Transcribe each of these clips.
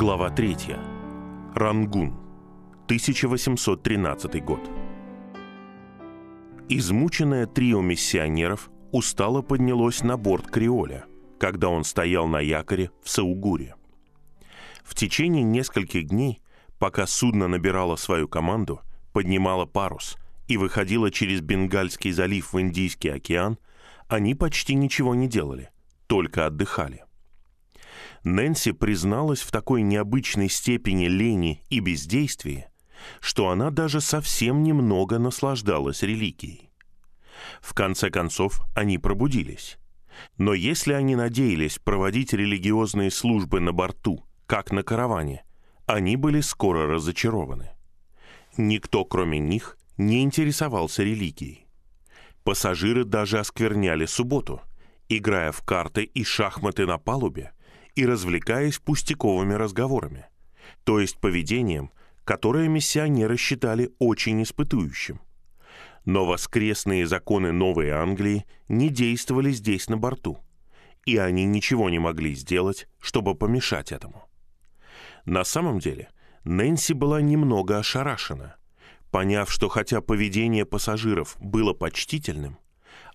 Глава 3. Рангун. 1813 год. Измученное трио миссионеров устало поднялось на борт Криоля, когда он стоял на якоре в Саугуре. В течение нескольких дней, пока судно набирало свою команду, поднимало парус и выходило через Бенгальский залив в Индийский океан, они почти ничего не делали, только отдыхали. Нэнси призналась в такой необычной степени лени и бездействия, что она даже совсем немного наслаждалась религией. В конце концов, они пробудились. Но если они надеялись проводить религиозные службы на борту, как на караване, они были скоро разочарованы. Никто, кроме них, не интересовался религией. Пассажиры даже оскверняли субботу, играя в карты и шахматы на палубе и развлекаясь пустяковыми разговорами, то есть поведением, которое миссионеры считали очень испытующим. Но воскресные законы Новой Англии не действовали здесь на борту, и они ничего не могли сделать, чтобы помешать этому. На самом деле, Нэнси была немного ошарашена, поняв, что хотя поведение пассажиров было почтительным,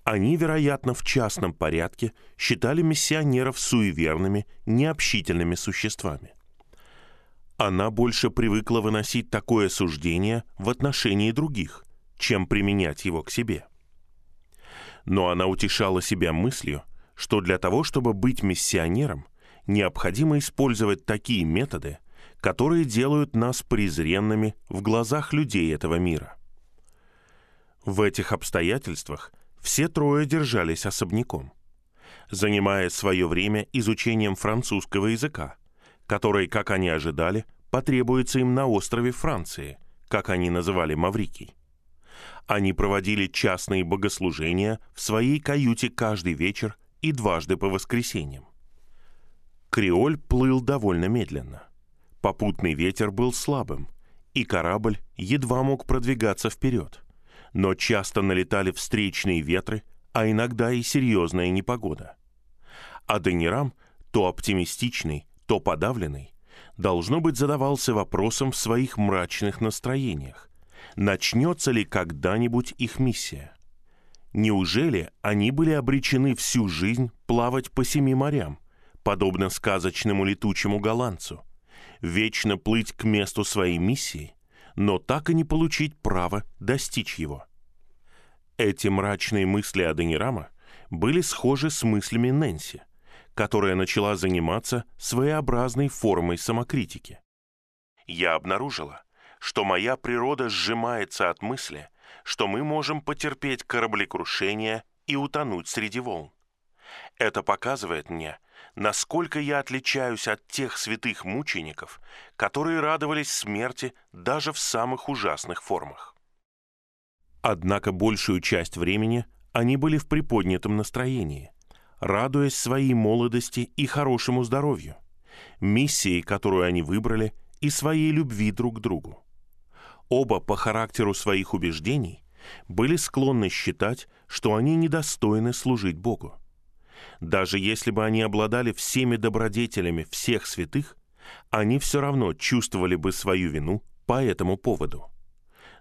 они, вероятно, в частном порядке считали миссионеров суеверными, необщительными существами. Она больше привыкла выносить такое суждение в отношении других, чем применять его к себе. Но она утешала себя мыслью, что для того, чтобы быть миссионером, необходимо использовать такие методы, которые делают нас презренными в глазах людей этого мира. В этих обстоятельствах – все трое держались особняком, занимая свое время изучением французского языка, который, как они ожидали, потребуется им на острове Франции, как они называли Маврикий. Они проводили частные богослужения в своей каюте каждый вечер и дважды по воскресеньям. Креоль плыл довольно медленно. Попутный ветер был слабым, и корабль едва мог продвигаться вперед но часто налетали встречные ветры, а иногда и серьезная непогода. А Денирам, то оптимистичный, то подавленный, должно быть задавался вопросом в своих мрачных настроениях. Начнется ли когда-нибудь их миссия? Неужели они были обречены всю жизнь плавать по семи морям, подобно сказочному летучему голландцу, вечно плыть к месту своей миссии, но так и не получить право достичь его. Эти мрачные мысли Аденирама были схожи с мыслями Нэнси, которая начала заниматься своеобразной формой самокритики. Я обнаружила, что моя природа сжимается от мысли, что мы можем потерпеть кораблекрушение и утонуть среди волн. Это показывает мне, насколько я отличаюсь от тех святых мучеников, которые радовались смерти даже в самых ужасных формах. Однако большую часть времени они были в приподнятом настроении, радуясь своей молодости и хорошему здоровью, миссии, которую они выбрали, и своей любви друг к другу. Оба по характеру своих убеждений были склонны считать, что они недостойны служить Богу. Даже если бы они обладали всеми добродетелями всех святых, они все равно чувствовали бы свою вину по этому поводу.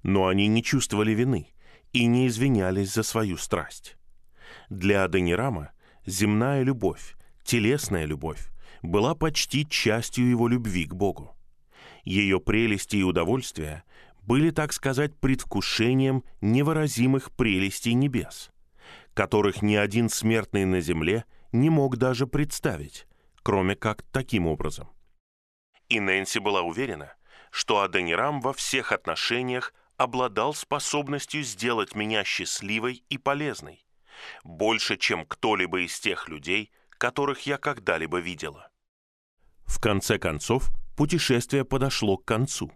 Но они не чувствовали вины и не извинялись за свою страсть. Для Аденирама земная любовь, телесная любовь, была почти частью его любви к Богу. Ее прелести и удовольствия были, так сказать, предвкушением невыразимых прелестей небес, которых ни один смертный на земле не мог даже представить, кроме как таким образом. И Нэнси была уверена, что Аденирам во всех отношениях обладал способностью сделать меня счастливой и полезной, больше, чем кто-либо из тех людей, которых я когда-либо видела. В конце концов, путешествие подошло к концу,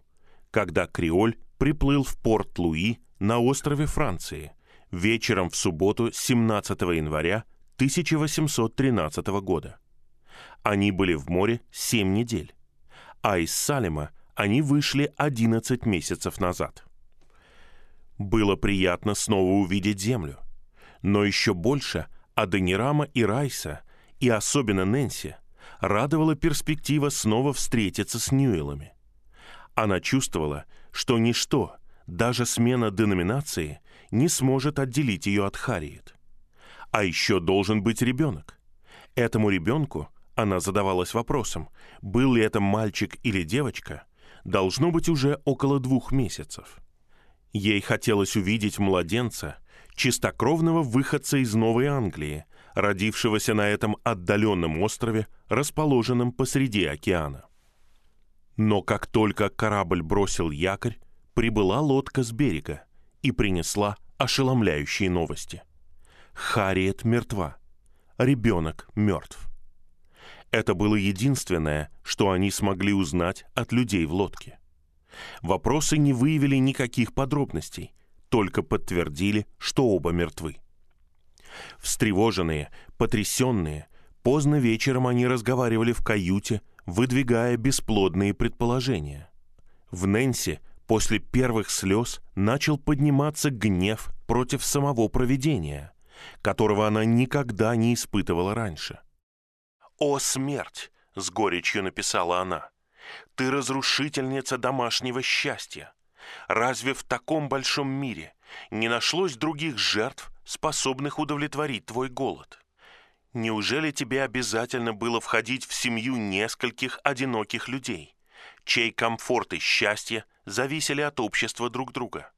когда Криоль приплыл в порт Луи на острове Франции вечером в субботу 17 января 1813 года. Они были в море 7 недель, а из Салема они вышли 11 месяцев назад. Было приятно снова увидеть землю. Но еще больше Аденирама и Райса, и особенно Нэнси, радовала перспектива снова встретиться с Ньюэлами. Она чувствовала, что ничто, даже смена деноминации, не сможет отделить ее от Харриет. А еще должен быть ребенок. Этому ребенку она задавалась вопросом, был ли это мальчик или девочка, должно быть уже около двух месяцев. Ей хотелось увидеть младенца, чистокровного выходца из Новой Англии, родившегося на этом отдаленном острове, расположенном посреди океана. Но как только корабль бросил якорь, прибыла лодка с берега и принесла ошеломляющие новости. Харриет мертва. Ребенок мертв. Это было единственное, что они смогли узнать от людей в лодке. Вопросы не выявили никаких подробностей, только подтвердили, что оба мертвы. Встревоженные, потрясенные, поздно вечером они разговаривали в каюте, выдвигая бесплодные предположения. В Нэнси после первых слез начал подниматься гнев против самого провидения, которого она никогда не испытывала раньше. «О, смерть!» — с горечью написала она. «Ты разрушительница домашнего счастья. Разве в таком большом мире не нашлось других жертв, способных удовлетворить твой голод? Неужели тебе обязательно было входить в семью нескольких одиноких людей, чей комфорт и счастье зависели от общества друг друга?»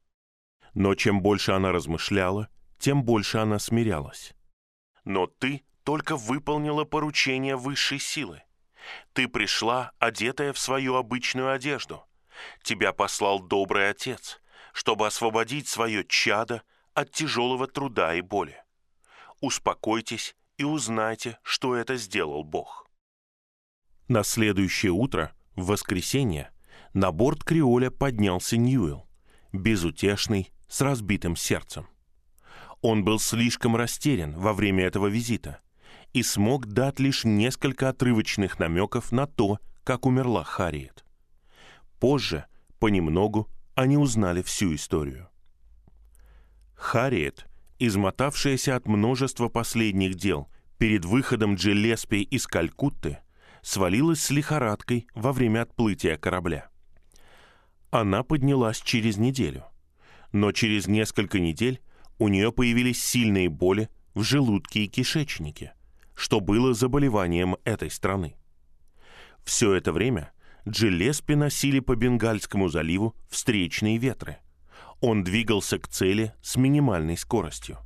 Но чем больше она размышляла, тем больше она смирялась. «Но ты только выполнила поручение высшей силы. Ты пришла, одетая в свою обычную одежду. Тебя послал добрый отец, чтобы освободить свое чадо от тяжелого труда и боли. Успокойтесь и узнайте, что это сделал Бог. На следующее утро, в воскресенье, на борт Криоля поднялся Ньюэлл, безутешный, с разбитым сердцем. Он был слишком растерян во время этого визита и смог дать лишь несколько отрывочных намеков на то, как умерла Харриет. Позже, понемногу, они узнали всю историю. Харриет, измотавшаяся от множества последних дел перед выходом Джелеспи из Калькутты, свалилась с лихорадкой во время отплытия корабля. Она поднялась через неделю, но через несколько недель у нее появились сильные боли в желудке и кишечнике, что было заболеванием этой страны. Все это время Джилеспи носили по Бенгальскому заливу встречные ветры. Он двигался к цели с минимальной скоростью.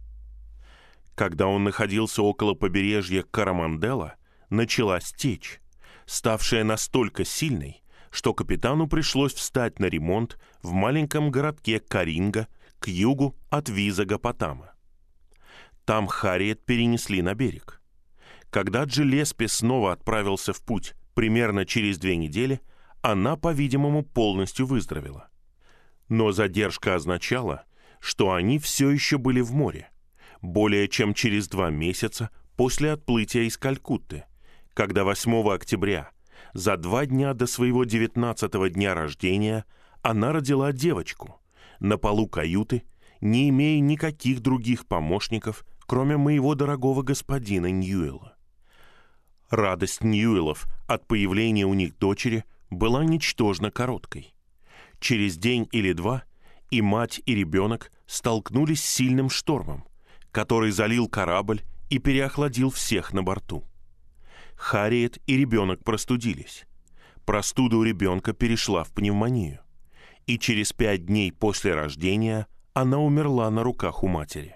Когда он находился около побережья Карамандела, началась течь, ставшая настолько сильной, что капитану пришлось встать на ремонт в маленьком городке Каринга к югу от Визага Потама. Там Харриет перенесли на берег. Когда Джилеспи снова отправился в путь примерно через две недели, она, по-видимому, полностью выздоровела. Но задержка означала, что они все еще были в море, более чем через два месяца после отплытия из Калькутты, когда 8 октября, за два дня до своего 19 дня рождения, она родила девочку на полу каюты, не имея никаких других помощников, кроме моего дорогого господина Ньюэлла. Радость Ньюэлов от появления у них дочери была ничтожно короткой. Через день или два и мать, и ребенок столкнулись с сильным штормом, который залил корабль и переохладил всех на борту. Харриет и ребенок простудились. Простуда у ребенка перешла в пневмонию. И через пять дней после рождения она умерла на руках у матери.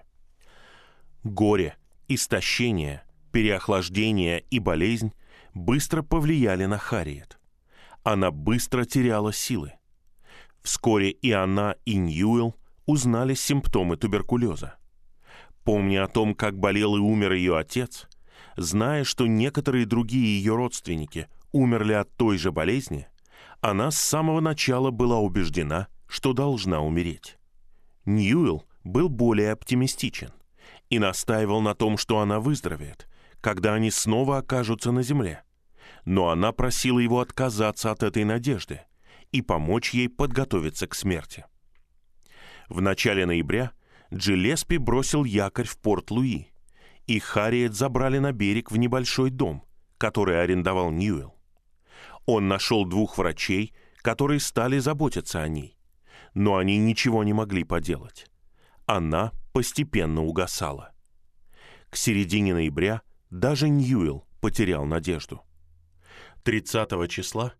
Горе, истощение, переохлаждение и болезнь быстро повлияли на Харриет. Она быстро теряла силы. Вскоре и она, и Ньюэлл узнали симптомы туберкулеза. Помня о том, как болел и умер ее отец, зная, что некоторые другие ее родственники умерли от той же болезни, она с самого начала была убеждена, что должна умереть. Ньюэлл был более оптимистичен и настаивал на том, что она выздоровеет, когда они снова окажутся на земле. Но она просила его отказаться от этой надежды и помочь ей подготовиться к смерти. В начале ноября Джилеспи бросил якорь в порт Луи, и Харриет забрали на берег в небольшой дом, который арендовал Ньюэлл. Он нашел двух врачей, которые стали заботиться о ней. Но они ничего не могли поделать. Она постепенно угасала. К середине ноября даже Ньюэлл потерял надежду. 30 числа,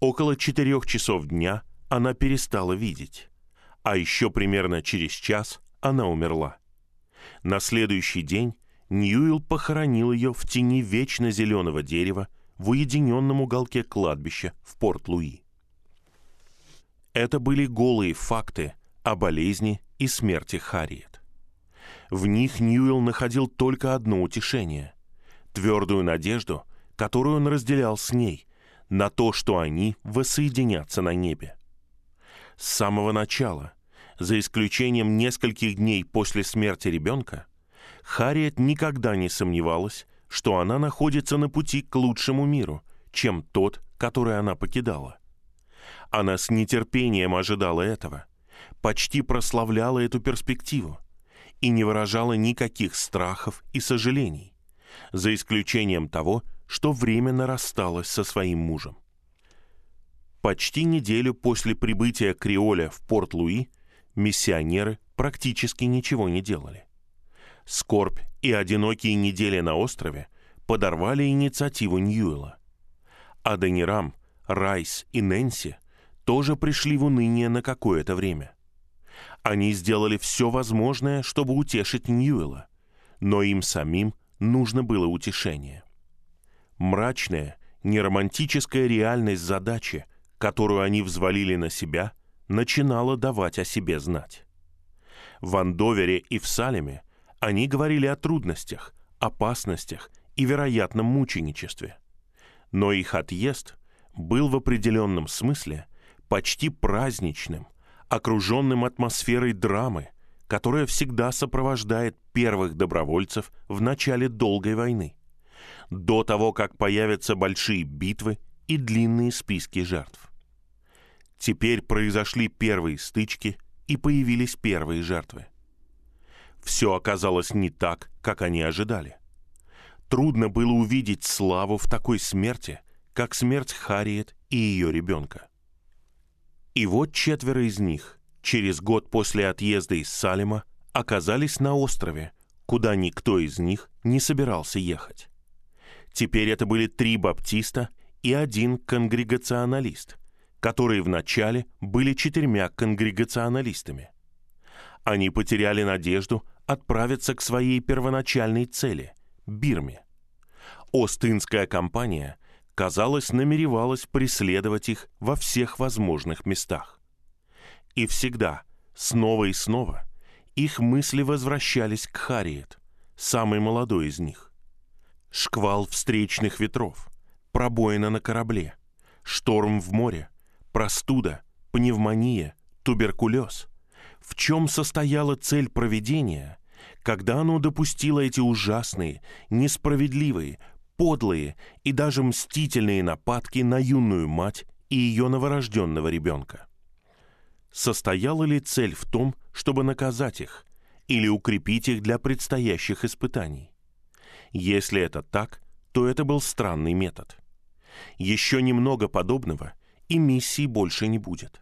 около 4 часов дня, она перестала видеть. А еще примерно через час она умерла. На следующий день Ньюэлл похоронил ее в тени вечно зеленого дерева в уединенном уголке кладбища в Порт-Луи. Это были голые факты о болезни и смерти Харриет. В них Ньюэлл находил только одно утешение — твердую надежду, которую он разделял с ней, на то, что они воссоединятся на небе. С самого начала, за исключением нескольких дней после смерти ребенка, Харриет никогда не сомневалась, что она находится на пути к лучшему миру, чем тот, который она покидала. Она с нетерпением ожидала этого, почти прославляла эту перспективу и не выражала никаких страхов и сожалений, за исключением того, что временно рассталась со своим мужем. Почти неделю после прибытия Криоля в Порт-Луи миссионеры практически ничего не делали. Скорбь и одинокие недели на острове подорвали инициативу Ньюэлла. Аденирам, Райс и Нэнси тоже пришли в уныние на какое-то время. Они сделали все возможное, чтобы утешить Ньюэлла, но им самим нужно было утешение. Мрачная, неромантическая реальность задачи, которую они взвалили на себя, начинала давать о себе знать. В Андовере и в Салеме они говорили о трудностях, опасностях и вероятном мученичестве. Но их отъезд был в определенном смысле почти праздничным, окруженным атмосферой драмы, которая всегда сопровождает первых добровольцев в начале долгой войны, до того, как появятся большие битвы и длинные списки жертв. Теперь произошли первые стычки и появились первые жертвы все оказалось не так, как они ожидали. Трудно было увидеть славу в такой смерти, как смерть Харриет и ее ребенка. И вот четверо из них, через год после отъезда из Салема, оказались на острове, куда никто из них не собирался ехать. Теперь это были три баптиста и один конгрегационалист, которые вначале были четырьмя конгрегационалистами. Они потеряли надежду отправиться к своей первоначальной цели – Бирме. Остинская компания, казалось, намеревалась преследовать их во всех возможных местах. И всегда, снова и снова, их мысли возвращались к Харриет, самой молодой из них. Шквал встречных ветров, пробоина на корабле, шторм в море, простуда, пневмония, туберкулез – в чем состояла цель проведения, когда оно допустило эти ужасные, несправедливые, подлые и даже мстительные нападки на юную мать и ее новорожденного ребенка. Состояла ли цель в том, чтобы наказать их или укрепить их для предстоящих испытаний? Если это так, то это был странный метод. Еще немного подобного, и миссии больше не будет.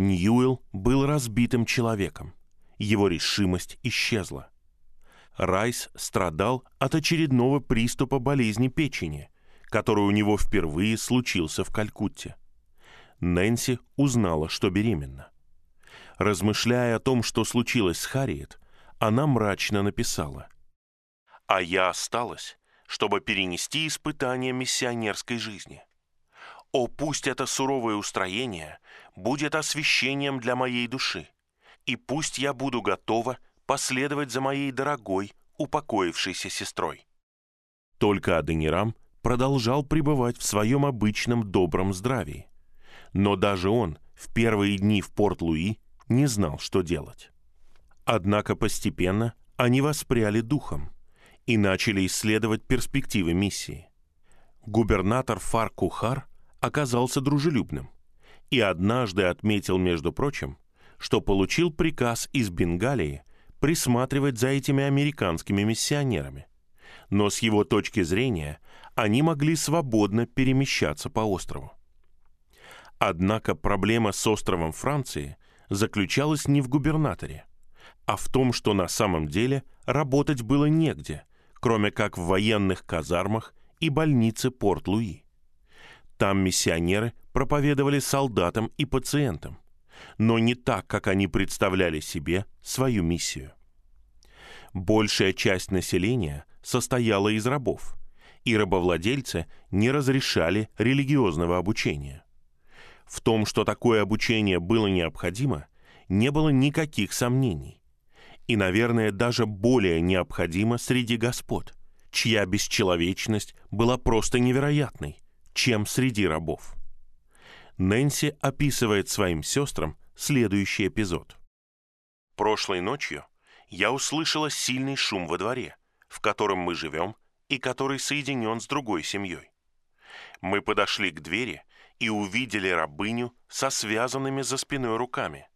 Ньюэлл был разбитым человеком. Его решимость исчезла. Райс страдал от очередного приступа болезни печени, который у него впервые случился в Калькутте. Нэнси узнала, что беременна. Размышляя о том, что случилось с Харриет, она мрачно написала. «А я осталась, чтобы перенести испытания миссионерской жизни. О, пусть это суровое устроение будет освящением для моей души, и пусть я буду готова последовать за моей дорогой, упокоившейся сестрой. Только Аденирам продолжал пребывать в своем обычном добром здравии. Но даже он в первые дни в Порт-Луи не знал, что делать. Однако постепенно они воспряли духом и начали исследовать перспективы миссии. Губернатор Фар-Кухар оказался дружелюбным и однажды отметил, между прочим, что получил приказ из Бенгалии присматривать за этими американскими миссионерами. Но с его точки зрения они могли свободно перемещаться по острову. Однако проблема с островом Франции заключалась не в губернаторе, а в том, что на самом деле работать было негде, кроме как в военных казармах и больнице Порт-Луи. Там миссионеры проповедовали солдатам и пациентам, но не так, как они представляли себе свою миссию. Большая часть населения состояла из рабов, и рабовладельцы не разрешали религиозного обучения – в том, что такое обучение было необходимо, не было никаких сомнений. И, наверное, даже более необходимо среди господ, чья бесчеловечность была просто невероятной, чем среди рабов. Нэнси описывает своим сестрам следующий эпизод. «Прошлой ночью я услышала сильный шум во дворе, в котором мы живем и который соединен с другой семьей. Мы подошли к двери и увидели рабыню со связанными за спиной руками,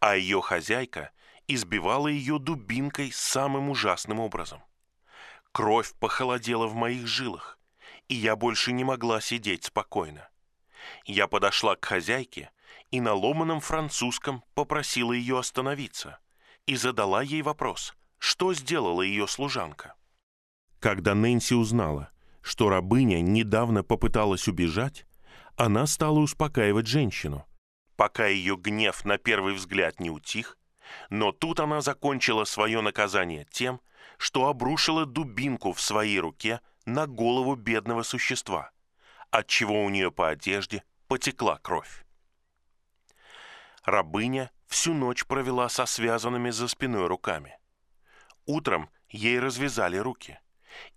а ее хозяйка избивала ее дубинкой самым ужасным образом. Кровь похолодела в моих жилах, и я больше не могла сидеть спокойно. Я подошла к хозяйке и на ломаном французском попросила ее остановиться и задала ей вопрос, что сделала ее служанка. Когда Нэнси узнала, что рабыня недавно попыталась убежать, она стала успокаивать женщину, пока ее гнев на первый взгляд не утих, но тут она закончила свое наказание тем, что обрушила дубинку в своей руке на голову бедного существа, отчего у нее по одежде потекла кровь. Рабыня всю ночь провела со связанными за спиной руками. Утром ей развязали руки,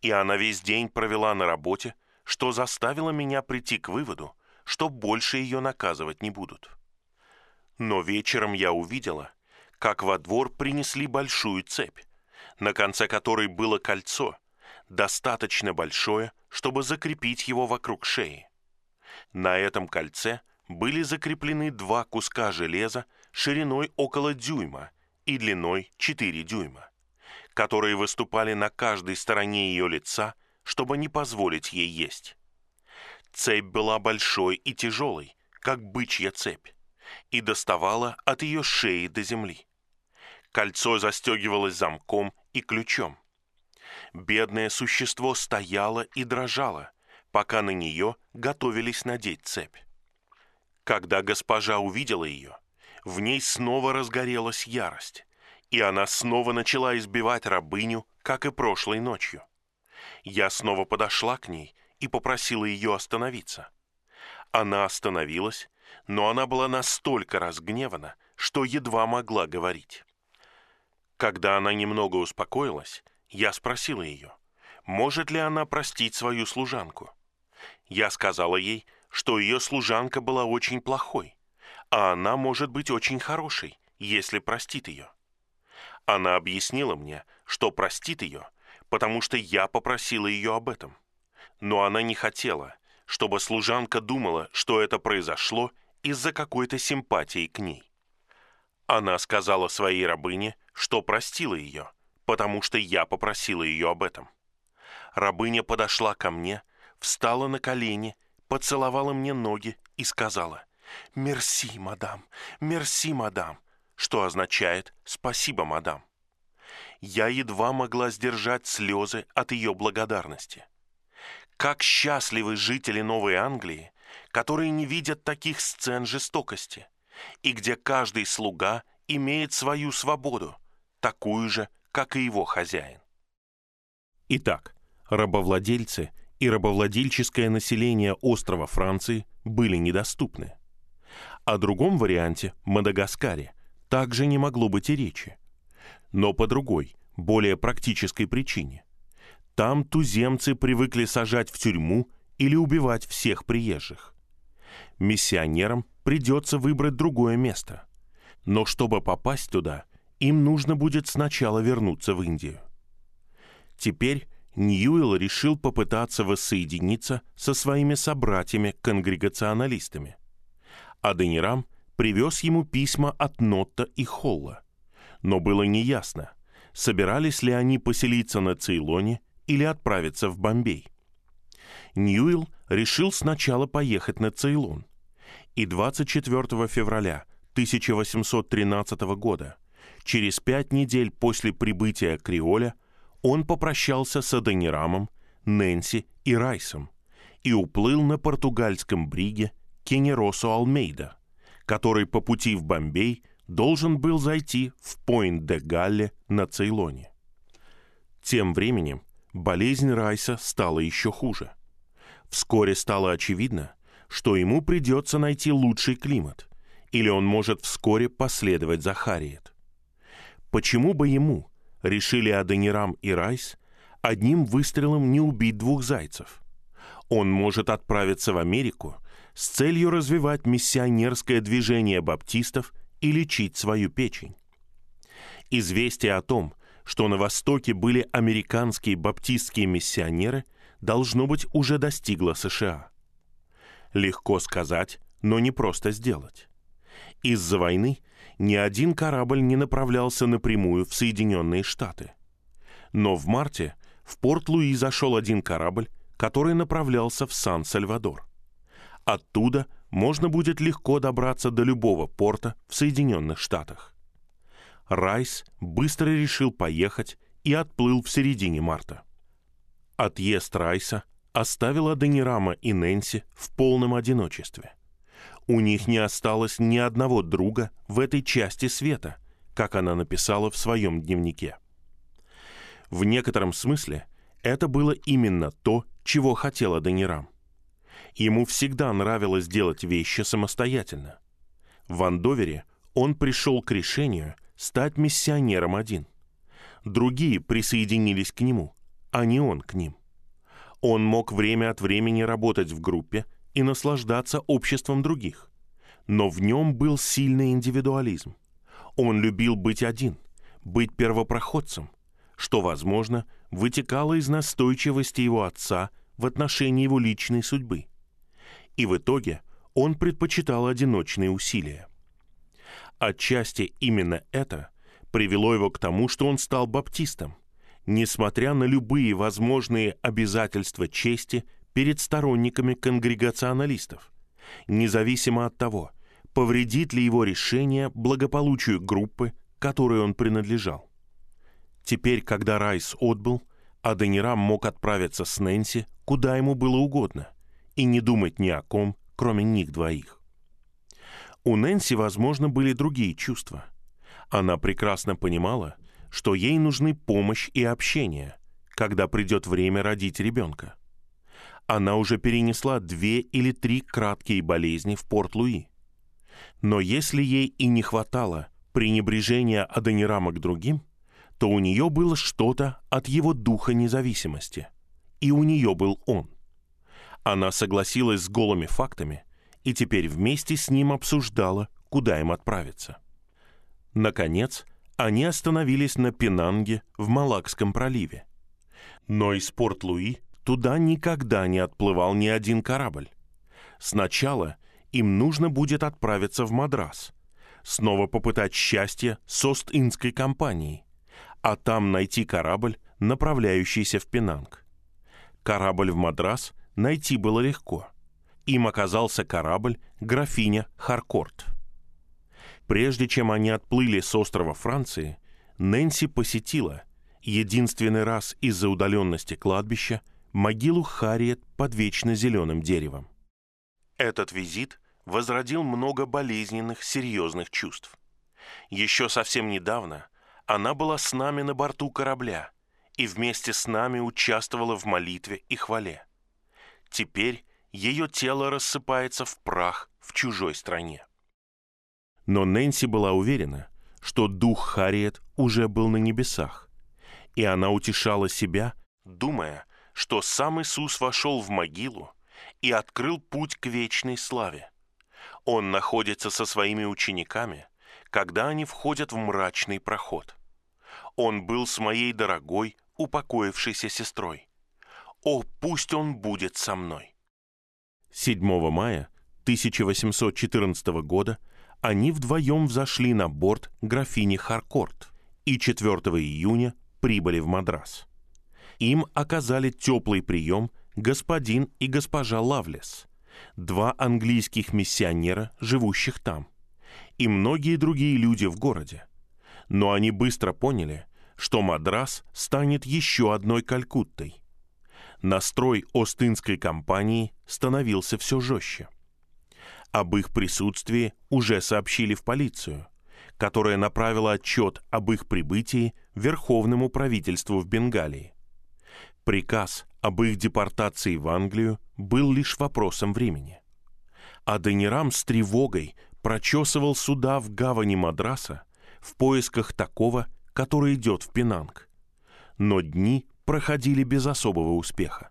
и она весь день провела на работе, что заставило меня прийти к выводу, что больше ее наказывать не будут. Но вечером я увидела, как во двор принесли большую цепь, на конце которой было кольцо, достаточно большое, чтобы закрепить его вокруг шеи. На этом кольце были закреплены два куска железа шириной около дюйма и длиной 4 дюйма, которые выступали на каждой стороне ее лица, чтобы не позволить ей есть. Цепь была большой и тяжелой, как бычья цепь, и доставала от ее шеи до земли. Кольцо застегивалось замком и ключом. Бедное существо стояло и дрожало, пока на нее готовились надеть цепь. Когда госпожа увидела ее, в ней снова разгорелась ярость, и она снова начала избивать рабыню, как и прошлой ночью. Я снова подошла к ней и попросила ее остановиться. Она остановилась, но она была настолько разгневана, что едва могла говорить. Когда она немного успокоилась, я спросила ее, может ли она простить свою служанку. Я сказала ей, что ее служанка была очень плохой, а она может быть очень хорошей, если простит ее. Она объяснила мне, что простит ее, потому что я попросила ее об этом но она не хотела, чтобы служанка думала, что это произошло из-за какой-то симпатии к ней. Она сказала своей рабыне, что простила ее, потому что я попросила ее об этом. Рабыня подошла ко мне, встала на колени, поцеловала мне ноги и сказала «Мерси, мадам, мерси, мадам», что означает «спасибо, мадам». Я едва могла сдержать слезы от ее благодарности. Как счастливы жители Новой Англии, которые не видят таких сцен жестокости, и где каждый слуга имеет свою свободу, такую же, как и его хозяин. Итак, рабовладельцы и рабовладельческое население острова Франции были недоступны. О другом варианте, Мадагаскаре, также не могло быть и речи. Но по другой, более практической причине – там туземцы привыкли сажать в тюрьму или убивать всех приезжих. Миссионерам придется выбрать другое место. Но чтобы попасть туда, им нужно будет сначала вернуться в Индию. Теперь Ньюэлл решил попытаться воссоединиться со своими собратьями-конгрегационалистами. А Денирам привез ему письма от Нотта и Холла. Но было неясно, собирались ли они поселиться на Цейлоне или отправиться в Бомбей. Ньюилл решил сначала поехать на Цейлон. И 24 февраля 1813 года, через пять недель после прибытия Криоля, он попрощался с Адонирамом, Нэнси и Райсом и уплыл на португальском бриге Кенеросо Алмейда, который по пути в Бомбей должен был зайти в Пойнт-де-Галле на Цейлоне. Тем временем болезнь Райса стала еще хуже. Вскоре стало очевидно, что ему придется найти лучший климат, или он может вскоре последовать за Харриет. Почему бы ему, решили Аденирам и Райс, одним выстрелом не убить двух зайцев? Он может отправиться в Америку с целью развивать миссионерское движение баптистов и лечить свою печень. Известие о том, что на Востоке были американские баптистские миссионеры, должно быть уже достигло США. Легко сказать, но не просто сделать. Из-за войны ни один корабль не направлялся напрямую в Соединенные Штаты. Но в марте в Порт-Луи зашел один корабль, который направлялся в Сан-Сальвадор. Оттуда можно будет легко добраться до любого порта в Соединенных Штатах. Райс быстро решил поехать и отплыл в середине марта. Отъезд Райса оставил Аденирама и Нэнси в полном одиночестве. У них не осталось ни одного друга в этой части света, как она написала в своем дневнике. В некотором смысле это было именно то, чего хотела Аденирам. Ему всегда нравилось делать вещи самостоятельно. В Андовере он пришел к решению стать миссионером один. Другие присоединились к нему, а не он к ним. Он мог время от времени работать в группе и наслаждаться обществом других. Но в нем был сильный индивидуализм. Он любил быть один, быть первопроходцем, что, возможно, вытекало из настойчивости его отца в отношении его личной судьбы и в итоге он предпочитал одиночные усилия. Отчасти именно это привело его к тому, что он стал баптистом, несмотря на любые возможные обязательства чести перед сторонниками конгрегационалистов, независимо от того, повредит ли его решение благополучию группы, которой он принадлежал. Теперь, когда Райс отбыл, Аденирам мог отправиться с Нэнси куда ему было угодно – и не думать ни о ком, кроме них двоих. У Нэнси, возможно, были другие чувства. Она прекрасно понимала, что ей нужны помощь и общение, когда придет время родить ребенка. Она уже перенесла две или три краткие болезни в Порт-Луи. Но если ей и не хватало пренебрежения Адонирама к другим, то у нее было что-то от его духа независимости. И у нее был он – она согласилась с голыми фактами и теперь вместе с ним обсуждала, куда им отправиться. Наконец, они остановились на Пенанге в Малакском проливе. Но из Порт-Луи туда никогда не отплывал ни один корабль. Сначала им нужно будет отправиться в Мадрас, снова попытать счастье с Ост-Индской компанией, а там найти корабль, направляющийся в Пенанг. Корабль в Мадрас найти было легко. Им оказался корабль «Графиня Харкорт». Прежде чем они отплыли с острова Франции, Нэнси посетила, единственный раз из-за удаленности кладбища, могилу Харриет под вечно зеленым деревом. Этот визит возродил много болезненных, серьезных чувств. Еще совсем недавно она была с нами на борту корабля и вместе с нами участвовала в молитве и хвале. Теперь ее тело рассыпается в прах в чужой стране. Но Нэнси была уверена, что дух Харриет уже был на небесах, и она утешала себя, думая, что сам Иисус вошел в могилу и открыл путь к вечной славе. Он находится со своими учениками, когда они входят в мрачный проход. Он был с моей дорогой, упокоившейся сестрой. «О, пусть он будет со мной!» 7 мая 1814 года они вдвоем взошли на борт графини Харкорт и 4 июня прибыли в Мадрас. Им оказали теплый прием господин и госпожа Лавлес, два английских миссионера, живущих там, и многие другие люди в городе. Но они быстро поняли, что Мадрас станет еще одной Калькуттой. Настрой Остинской компании становился все жестче. Об их присутствии уже сообщили в полицию, которая направила отчет об их прибытии Верховному правительству в Бенгалии. Приказ об их депортации в Англию был лишь вопросом времени. А Денирам с тревогой прочесывал суда в гавани Мадраса в поисках такого, который идет в Пенанг. Но дни проходили без особого успеха.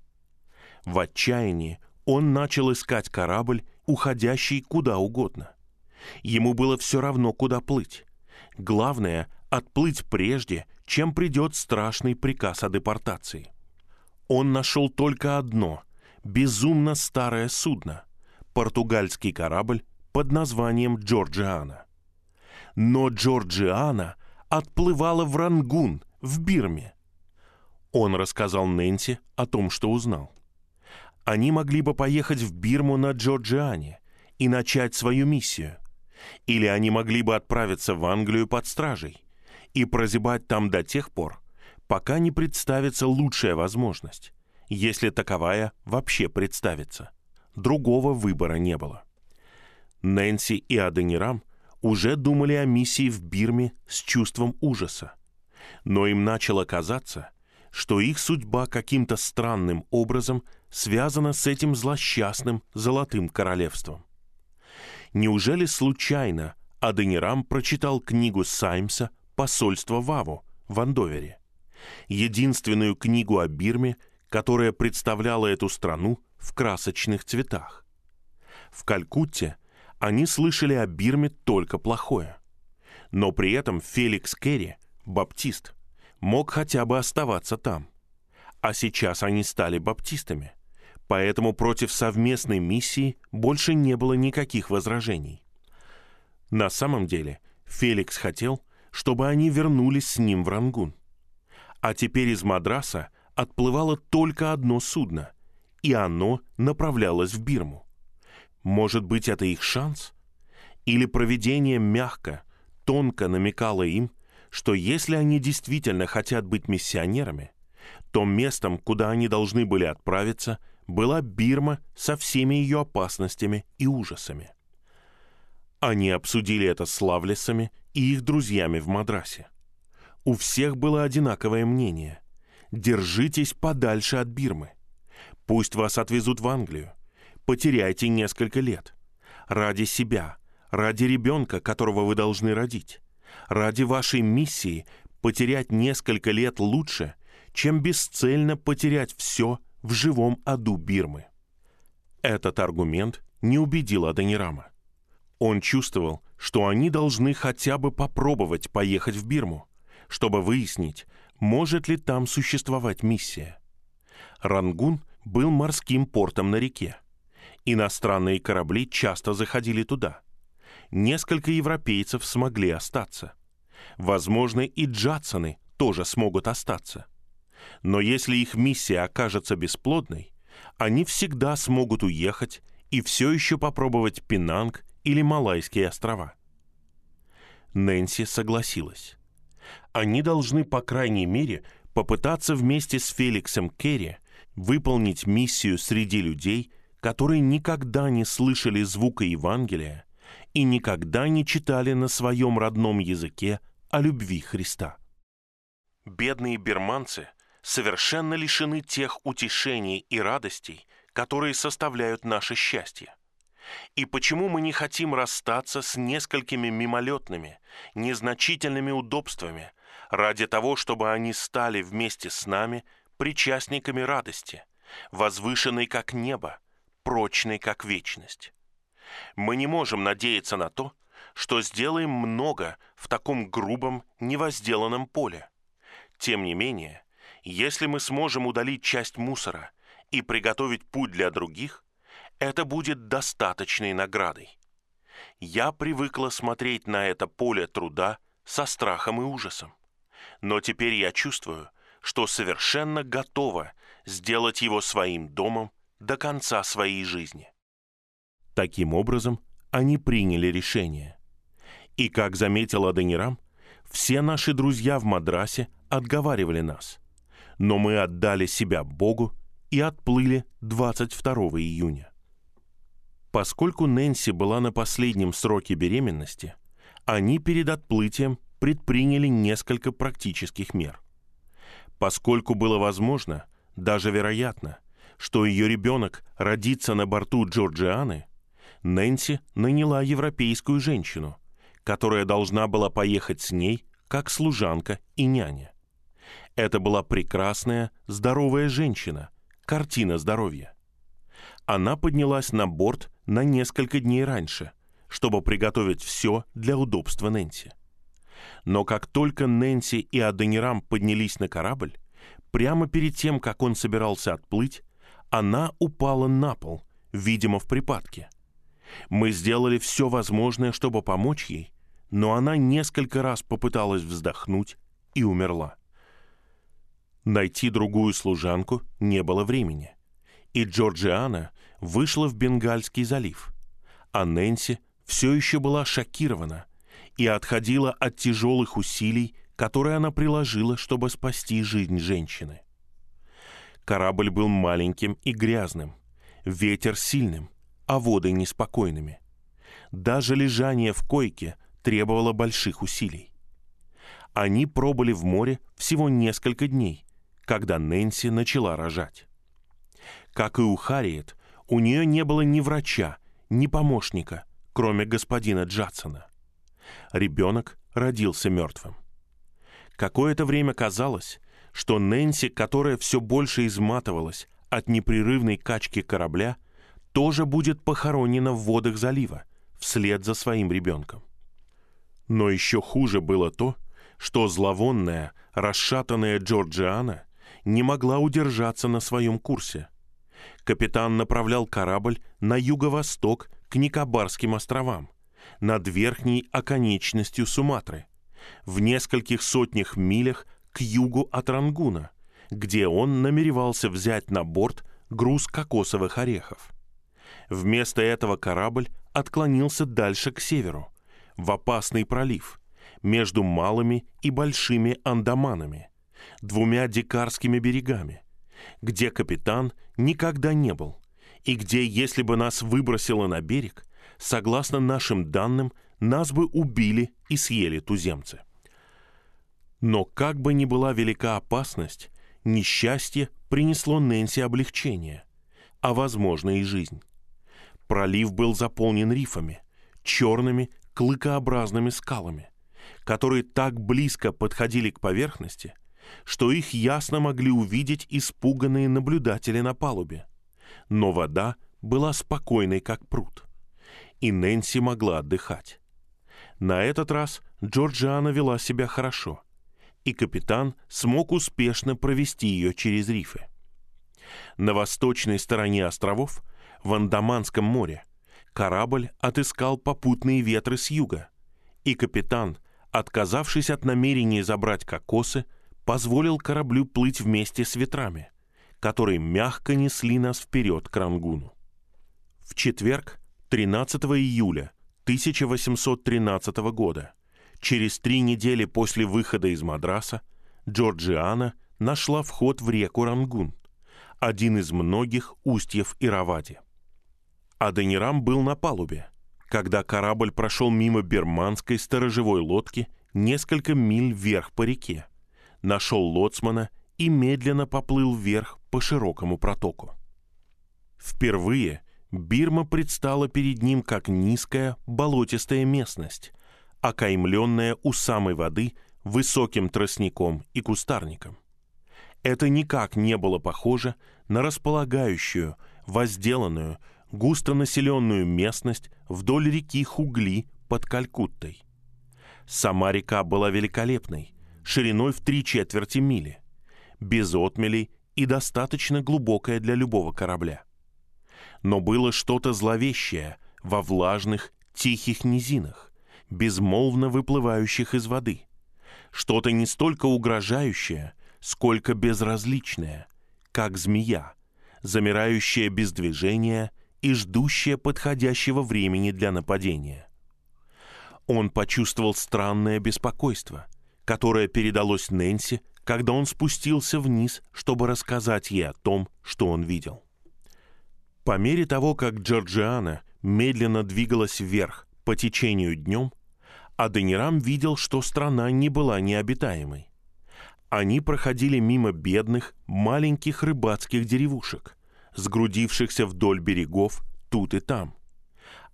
В отчаянии он начал искать корабль, уходящий куда угодно. Ему было все равно, куда плыть. Главное — отплыть прежде, чем придет страшный приказ о депортации. Он нашел только одно — безумно старое судно — португальский корабль под названием Джорджиана. Но Джорджиана отплывала в Рангун, в Бирме. Он рассказал Нэнси о том, что узнал. Они могли бы поехать в Бирму на Джорджиане и начать свою миссию. Или они могли бы отправиться в Англию под стражей и прозябать там до тех пор, пока не представится лучшая возможность, если таковая вообще представится. Другого выбора не было. Нэнси и Аденирам уже думали о миссии в Бирме с чувством ужаса. Но им начало казаться, что их судьба каким-то странным образом связана с этим злосчастным Золотым Королевством. Неужели случайно Аденирам прочитал книгу Саймса «Посольство Ваву» в Андовере? Единственную книгу о Бирме, которая представляла эту страну в красочных цветах. В Калькутте они слышали о Бирме только плохое. Но при этом Феликс Керри, баптист, мог хотя бы оставаться там. А сейчас они стали баптистами. Поэтому против совместной миссии больше не было никаких возражений. На самом деле Феликс хотел, чтобы они вернулись с ним в Рангун. А теперь из Мадраса отплывало только одно судно, и оно направлялось в Бирму. Может быть, это их шанс? Или проведение мягко, тонко намекало им, что если они действительно хотят быть миссионерами, то местом, куда они должны были отправиться, была Бирма со всеми ее опасностями и ужасами. Они обсудили это с Лавлесами и их друзьями в Мадрасе. У всех было одинаковое мнение. Держитесь подальше от Бирмы. Пусть вас отвезут в Англию потеряйте несколько лет. Ради себя, ради ребенка, которого вы должны родить. Ради вашей миссии потерять несколько лет лучше, чем бесцельно потерять все в живом аду Бирмы. Этот аргумент не убедил Адонирама. Он чувствовал, что они должны хотя бы попробовать поехать в Бирму, чтобы выяснить, может ли там существовать миссия. Рангун был морским портом на реке. Иностранные корабли часто заходили туда. Несколько европейцев смогли остаться. Возможно, и Джадсоны тоже смогут остаться. Но если их миссия окажется бесплодной, они всегда смогут уехать и все еще попробовать Пенанг или Малайские острова. Нэнси согласилась. Они должны, по крайней мере, попытаться вместе с Феликсом Керри выполнить миссию среди людей, которые никогда не слышали звука Евангелия и никогда не читали на своем родном языке о любви Христа. Бедные берманцы совершенно лишены тех утешений и радостей, которые составляют наше счастье. И почему мы не хотим расстаться с несколькими мимолетными, незначительными удобствами ради того, чтобы они стали вместе с нами причастниками радости, возвышенной как небо, прочной, как вечность. Мы не можем надеяться на то, что сделаем много в таком грубом, невозделанном поле. Тем не менее, если мы сможем удалить часть мусора и приготовить путь для других, это будет достаточной наградой. Я привыкла смотреть на это поле труда со страхом и ужасом. Но теперь я чувствую, что совершенно готова сделать его своим домом до конца своей жизни. Таким образом, они приняли решение. И, как заметил Аденирам, все наши друзья в Мадрасе отговаривали нас. Но мы отдали себя Богу и отплыли 22 июня. Поскольку Нэнси была на последнем сроке беременности, они перед отплытием предприняли несколько практических мер. Поскольку было возможно, даже вероятно, что ее ребенок родится на борту Джорджианы, Нэнси наняла европейскую женщину, которая должна была поехать с ней как служанка и няня. Это была прекрасная, здоровая женщина, картина здоровья. Она поднялась на борт на несколько дней раньше, чтобы приготовить все для удобства Нэнси. Но как только Нэнси и Аденирам поднялись на корабль, прямо перед тем, как он собирался отплыть, она упала на пол, видимо, в припадке. Мы сделали все возможное, чтобы помочь ей, но она несколько раз попыталась вздохнуть и умерла. Найти другую служанку не было времени, и Джорджиана вышла в Бенгальский залив, а Нэнси все еще была шокирована и отходила от тяжелых усилий, которые она приложила, чтобы спасти жизнь женщины. Корабль был маленьким и грязным, ветер сильным, а воды неспокойными. Даже лежание в койке требовало больших усилий. Они пробыли в море всего несколько дней, когда Нэнси начала рожать. Как и у Харриет, у нее не было ни врача, ни помощника, кроме господина Джадсона. Ребенок родился мертвым. Какое-то время казалось, что Нэнси, которая все больше изматывалась от непрерывной качки корабля, тоже будет похоронена в водах залива вслед за своим ребенком. Но еще хуже было то, что зловонная, расшатанная Джорджиана не могла удержаться на своем курсе. Капитан направлял корабль на юго-восток к Никобарским островам, над верхней оконечностью Суматры, в нескольких сотнях милях к югу от Рангуна, где он намеревался взять на борт груз кокосовых орехов. Вместо этого корабль отклонился дальше к северу, в опасный пролив, между малыми и большими Андаманами, двумя дикарскими берегами, где капитан никогда не был, и где, если бы нас выбросило на берег, согласно нашим данным, нас бы убили и съели туземцы. Но как бы ни была велика опасность, несчастье принесло Нэнси облегчение, а, возможно, и жизнь. Пролив был заполнен рифами, черными клыкообразными скалами, которые так близко подходили к поверхности, что их ясно могли увидеть испуганные наблюдатели на палубе. Но вода была спокойной, как пруд, и Нэнси могла отдыхать. На этот раз Джорджиана вела себя хорошо, и капитан смог успешно провести ее через рифы. На восточной стороне островов, в Андаманском море, корабль отыскал попутные ветры с юга, и капитан, отказавшись от намерения забрать кокосы, позволил кораблю плыть вместе с ветрами, которые мягко несли нас вперед к Рангуну. В четверг, 13 июля 1813 года, через три недели после выхода из Мадраса, Джорджиана нашла вход в реку Рангун, один из многих устьев Иравади. Аденирам был на палубе, когда корабль прошел мимо берманской сторожевой лодки несколько миль вверх по реке, нашел лоцмана и медленно поплыл вверх по широкому протоку. Впервые Бирма предстала перед ним как низкая болотистая местность, окаймленная у самой воды высоким тростником и кустарником. Это никак не было похоже на располагающую, возделанную, густонаселенную местность вдоль реки Хугли под Калькуттой. Сама река была великолепной, шириной в три четверти мили, без отмелей и достаточно глубокая для любого корабля. Но было что-то зловещее во влажных, тихих низинах, безмолвно выплывающих из воды, что-то не столько угрожающее, сколько безразличная, как змея, замирающая без движения и ждущая подходящего времени для нападения. Он почувствовал странное беспокойство, которое передалось Нэнси, когда он спустился вниз, чтобы рассказать ей о том, что он видел. По мере того, как Джорджиана медленно двигалась вверх по течению днем, Аденирам видел, что страна не была необитаемой. Они проходили мимо бедных, маленьких рыбацких деревушек, сгрудившихся вдоль берегов тут и там.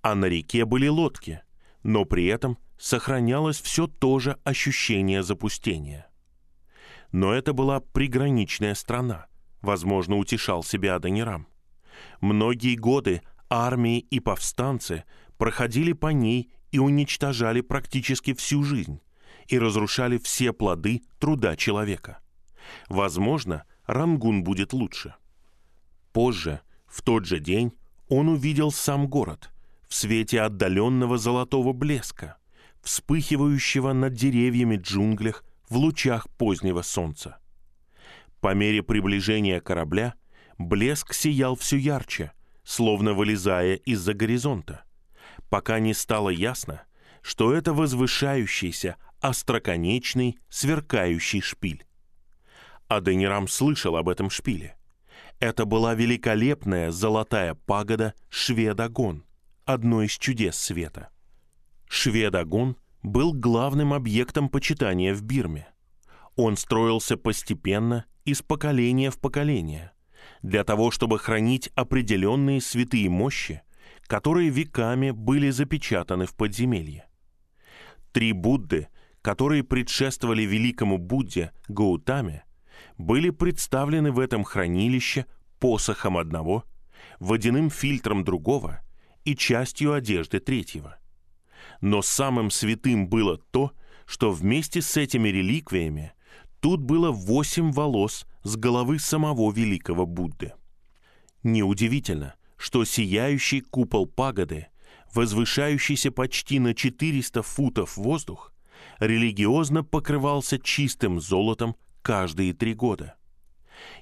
А на реке были лодки, но при этом сохранялось все то же ощущение запустения. Но это была приграничная страна, возможно, утешал себя Адонирам. Многие годы армии и повстанцы проходили по ней и уничтожали практически всю жизнь и разрушали все плоды труда человека. Возможно, Рангун будет лучше. Позже, в тот же день, он увидел сам город в свете отдаленного золотого блеска, вспыхивающего над деревьями джунглях в лучах позднего солнца. По мере приближения корабля блеск сиял все ярче, словно вылезая из-за горизонта, пока не стало ясно, что это возвышающийся, остроконечный, сверкающий шпиль. Аденирам слышал об этом шпиле. Это была великолепная золотая пагода Шведагон, одно из чудес света. Шведагон был главным объектом почитания в Бирме. Он строился постепенно, из поколения в поколение, для того, чтобы хранить определенные святые мощи, которые веками были запечатаны в подземелье. Три Будды, которые предшествовали великому Будде Гаутаме, были представлены в этом хранилище посохом одного, водяным фильтром другого и частью одежды третьего – но самым святым было то, что вместе с этими реликвиями тут было восемь волос с головы самого великого Будды. Неудивительно, что сияющий купол пагоды, возвышающийся почти на 400 футов воздух, религиозно покрывался чистым золотом каждые три года.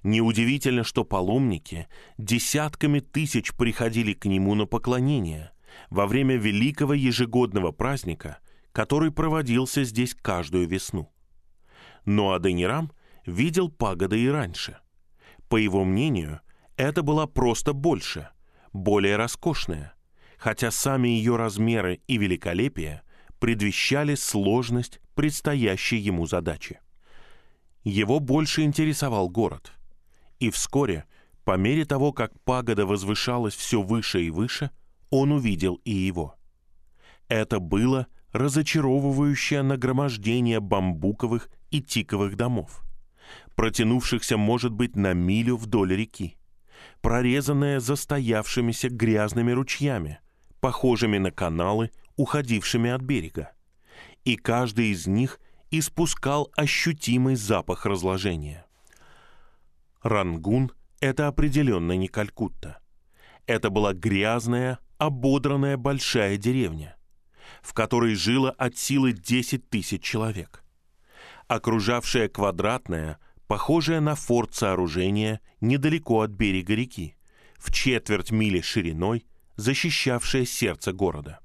Неудивительно, что паломники десятками тысяч приходили к нему на поклонение, во время великого ежегодного праздника, который проводился здесь каждую весну. Но Аденирам видел пагоды и раньше. По его мнению, это была просто больше, более роскошная, хотя сами ее размеры и великолепие предвещали сложность предстоящей ему задачи. Его больше интересовал город. И вскоре, по мере того, как пагода возвышалась все выше и выше – он увидел и его. Это было разочаровывающее нагромождение бамбуковых и тиковых домов, протянувшихся, может быть, на милю вдоль реки, прорезанное застоявшимися грязными ручьями, похожими на каналы, уходившими от берега. И каждый из них испускал ощутимый запах разложения. Рангун — это определенно не Калькутта. Это была грязная, ободранная большая деревня, в которой жило от силы 10 тысяч человек. Окружавшая квадратное, похожее на форт сооружение недалеко от берега реки, в четверть мили шириной, защищавшее сердце города.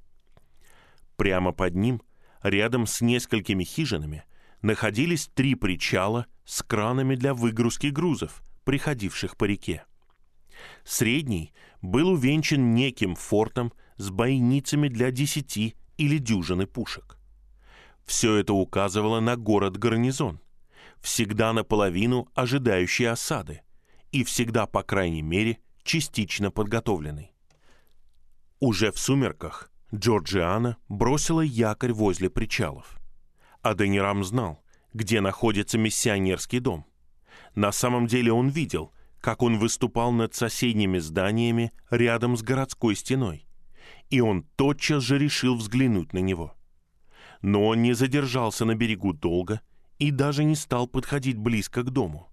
Прямо под ним, рядом с несколькими хижинами, находились три причала с кранами для выгрузки грузов, приходивших по реке. Средний был увенчан неким фортом с бойницами для десяти или дюжины пушек. Все это указывало на город-гарнизон, всегда наполовину ожидающий осады и всегда, по крайней мере, частично подготовленный. Уже в сумерках Джорджиана бросила якорь возле причалов. Аденирам знал, где находится миссионерский дом. На самом деле он видел, как он выступал над соседними зданиями рядом с городской стеной, и он тотчас же решил взглянуть на него. Но он не задержался на берегу долго и даже не стал подходить близко к дому.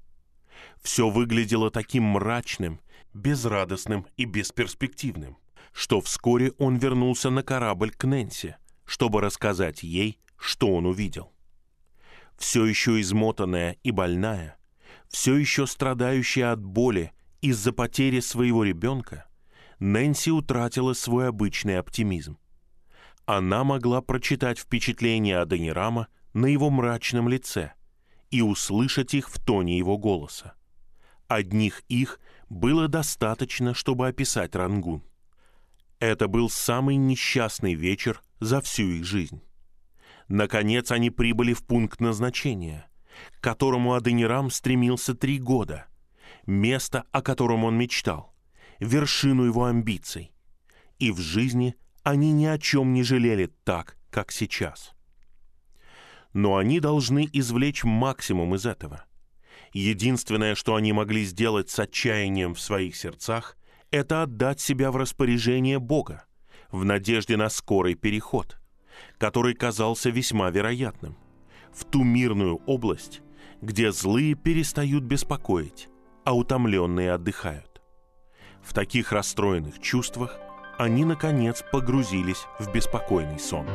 Все выглядело таким мрачным, безрадостным и бесперспективным, что вскоре он вернулся на корабль к Нэнси, чтобы рассказать ей, что он увидел. Все еще измотанная и больная, Все еще страдающая от боли из-за потери своего ребенка, Нэнси утратила свой обычный оптимизм. Она могла прочитать впечатления Аденирама на его мрачном лице и услышать их в тоне его голоса. Одних их было достаточно, чтобы описать Рангун. Это был самый несчастный вечер за всю их жизнь. Наконец они прибыли в пункт назначения, к которому Аденирам стремился три года, место, о котором он мечтал, вершину его амбиций. И в жизни они ни о чем не жалели так, как сейчас. Но они должны извлечь максимум из этого. Единственное, что они могли сделать с отчаянием в своих сердцах, это отдать себя в распоряжение Бога, в надежде на скорый переход, который казался весьма вероятным, в ту мирную область, где злые перестают беспокоить, а утомленные отдыхают. В таких расстроенных чувствах они, наконец, погрузились в беспокойный сон.